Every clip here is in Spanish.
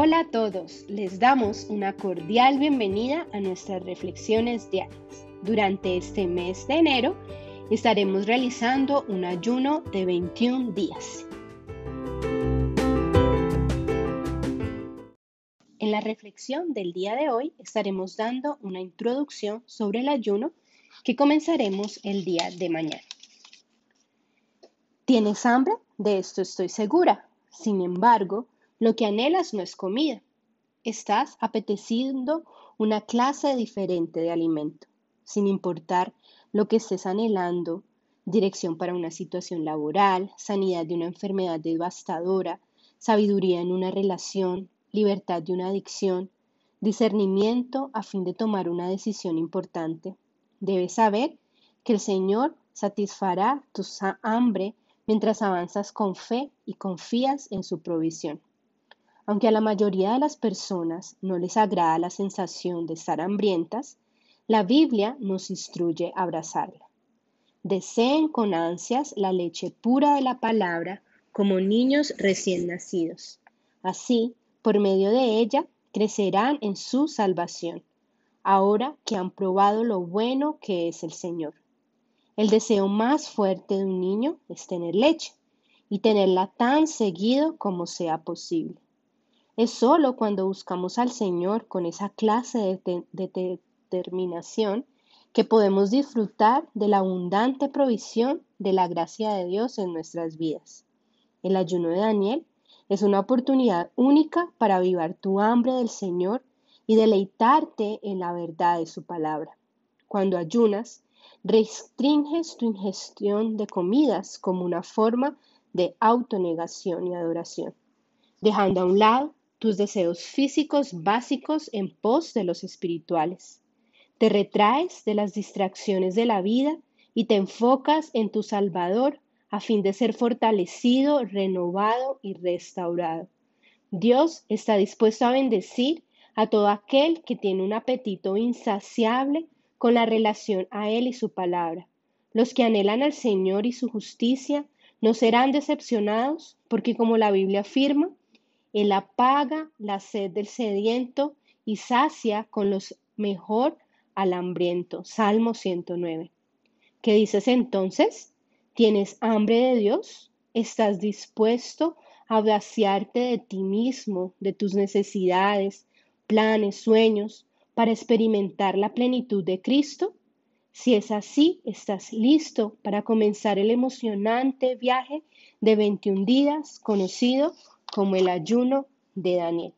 Hola a todos, les damos una cordial bienvenida a nuestras reflexiones diarias. Durante este mes de enero estaremos realizando un ayuno de 21 días. En la reflexión del día de hoy estaremos dando una introducción sobre el ayuno que comenzaremos el día de mañana. ¿Tienes hambre? De esto estoy segura. Sin embargo, lo que anhelas no es comida. Estás apeteciendo una clase diferente de alimento, sin importar lo que estés anhelando, dirección para una situación laboral, sanidad de una enfermedad devastadora, sabiduría en una relación, libertad de una adicción, discernimiento a fin de tomar una decisión importante. Debes saber que el Señor satisfará tu hambre mientras avanzas con fe y confías en su provisión. Aunque a la mayoría de las personas no les agrada la sensación de estar hambrientas, la Biblia nos instruye a abrazarla. Deseen con ansias la leche pura de la palabra como niños recién nacidos. Así, por medio de ella, crecerán en su salvación, ahora que han probado lo bueno que es el Señor. El deseo más fuerte de un niño es tener leche y tenerla tan seguido como sea posible. Es solo cuando buscamos al Señor con esa clase de, determinación que podemos disfrutar de la abundante provisión de la gracia de Dios en nuestras vidas. El ayuno de Daniel es una oportunidad única para avivar tu hambre del Señor y deleitarte en la verdad de su palabra. Cuando ayunas, restringes tu ingestión de comidas como una forma de autonegación y adoración, dejando a un lado tus deseos físicos básicos en pos de los espirituales. Te retraes de las distracciones de la vida y te enfocas en tu Salvador a fin de ser fortalecido, renovado y restaurado. Dios está dispuesto a bendecir a todo aquel que tiene un apetito insaciable con la relación a Él y su palabra. Los que anhelan al Señor y su justicia no serán decepcionados, porque como la Biblia afirma, él apaga la sed del sediento y sacia con los mejor al hambriento. Salmo 109. ¿Qué dices entonces? ¿Tienes hambre de Dios? ¿Estás dispuesto a vaciarte de ti mismo, de tus necesidades, planes, sueños, para experimentar la plenitud de Cristo? Si es así, estás listo para comenzar el emocionante viaje de 21 días conocido como el ayuno de Daniel.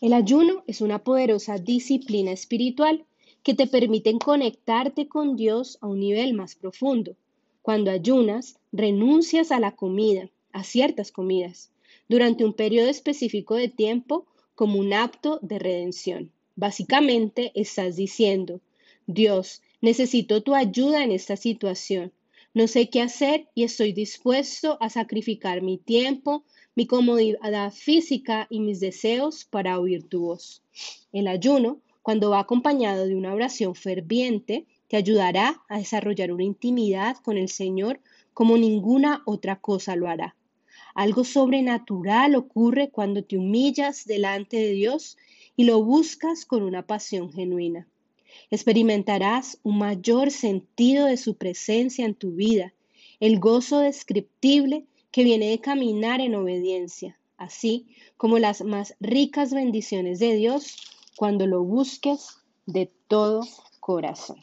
El ayuno es una poderosa disciplina espiritual que te permite conectarte con Dios a un nivel más profundo. Cuando ayunas, renuncias a la comida, a ciertas comidas, durante un periodo específico de tiempo como un acto de redención. Básicamente estás diciendo, Dios, necesito tu ayuda en esta situación. No sé qué hacer y estoy dispuesto a sacrificar mi tiempo, mi comodidad física y mis deseos para oír tu voz. El ayuno, cuando va acompañado de una oración ferviente, te ayudará a desarrollar una intimidad con el Señor como ninguna otra cosa lo hará. Algo sobrenatural ocurre cuando te humillas delante de Dios y lo buscas con una pasión genuina. Experimentarás un mayor sentido de su presencia en tu vida, el gozo descriptible que viene de caminar en obediencia, así como las más ricas bendiciones de Dios cuando lo busques de todo corazón.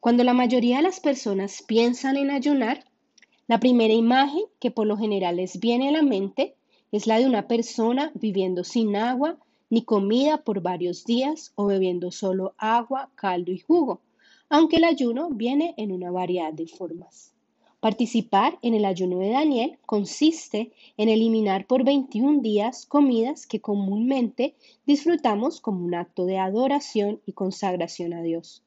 Cuando la mayoría de las personas piensan en ayunar, la primera imagen que por lo general les viene a la mente es la de una persona viviendo sin agua ni comida por varios días o bebiendo solo agua, caldo y jugo, aunque el ayuno viene en una variedad de formas. Participar en el ayuno de Daniel consiste en eliminar por 21 días comidas que comúnmente disfrutamos como un acto de adoración y consagración a Dios.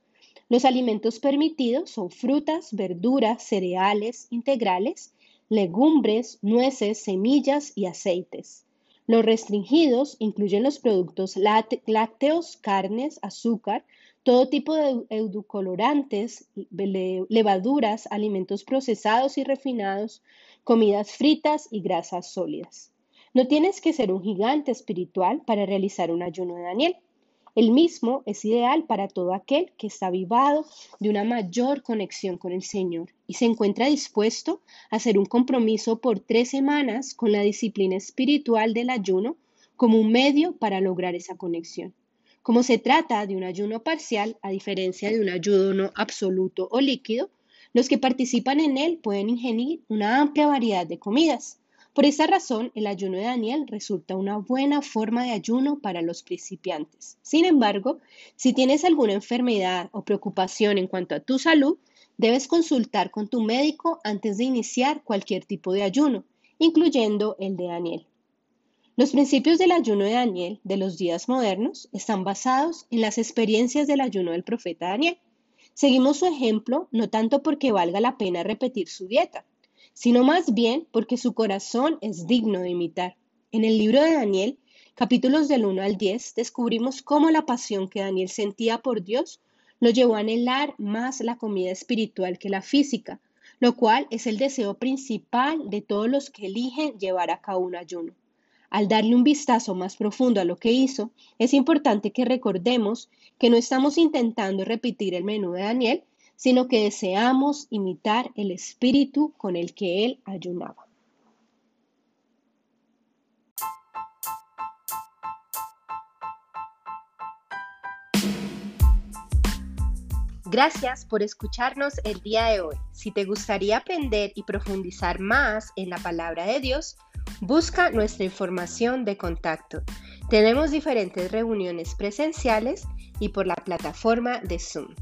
Los alimentos permitidos son frutas, verduras, cereales integrales legumbres, nueces, semillas y aceites. Los restringidos incluyen los productos lácteos, carnes, azúcar, todo tipo de edulcorantes, levaduras, alimentos procesados y refinados, comidas fritas y grasas sólidas. No tienes que ser un gigante espiritual para realizar un ayuno de Daniel. El mismo es ideal para todo aquel que está avivado de una mayor conexión con el Señor y se encuentra dispuesto a hacer un compromiso por tres semanas con la disciplina espiritual del ayuno como un medio para lograr esa conexión. Como se trata de un ayuno parcial, a diferencia de un ayuno absoluto o líquido, los que participan en él pueden ingerir una amplia variedad de comidas. Por esa razón, el ayuno de Daniel resulta una buena forma de ayuno para los principiantes. Sin embargo, si tienes alguna enfermedad o preocupación en cuanto a tu salud, debes consultar con tu médico antes de iniciar cualquier tipo de ayuno, incluyendo el de Daniel. Los principios del ayuno de Daniel de los días modernos están basados en las experiencias del ayuno del profeta Daniel. Seguimos su ejemplo no tanto porque valga la pena repetir su dieta, sino más bien porque su corazón es digno de imitar. En el libro de Daniel, capítulos del 1 al 10, descubrimos cómo la pasión que Daniel sentía por Dios lo llevó a anhelar más la comida espiritual que la física, lo cual es el deseo principal de todos los que eligen llevar a cabo un ayuno. Al darle un vistazo más profundo a lo que hizo, es importante que recordemos que no estamos intentando repetir el menú de Daniel, sino que deseamos imitar el espíritu con el que él ayunaba. Gracias por escucharnos el día de hoy. Si te gustaría aprender y profundizar más en la palabra de Dios, Busca nuestra información de contacto. Tenemos diferentes reuniones presenciales y por la plataforma de Zoom.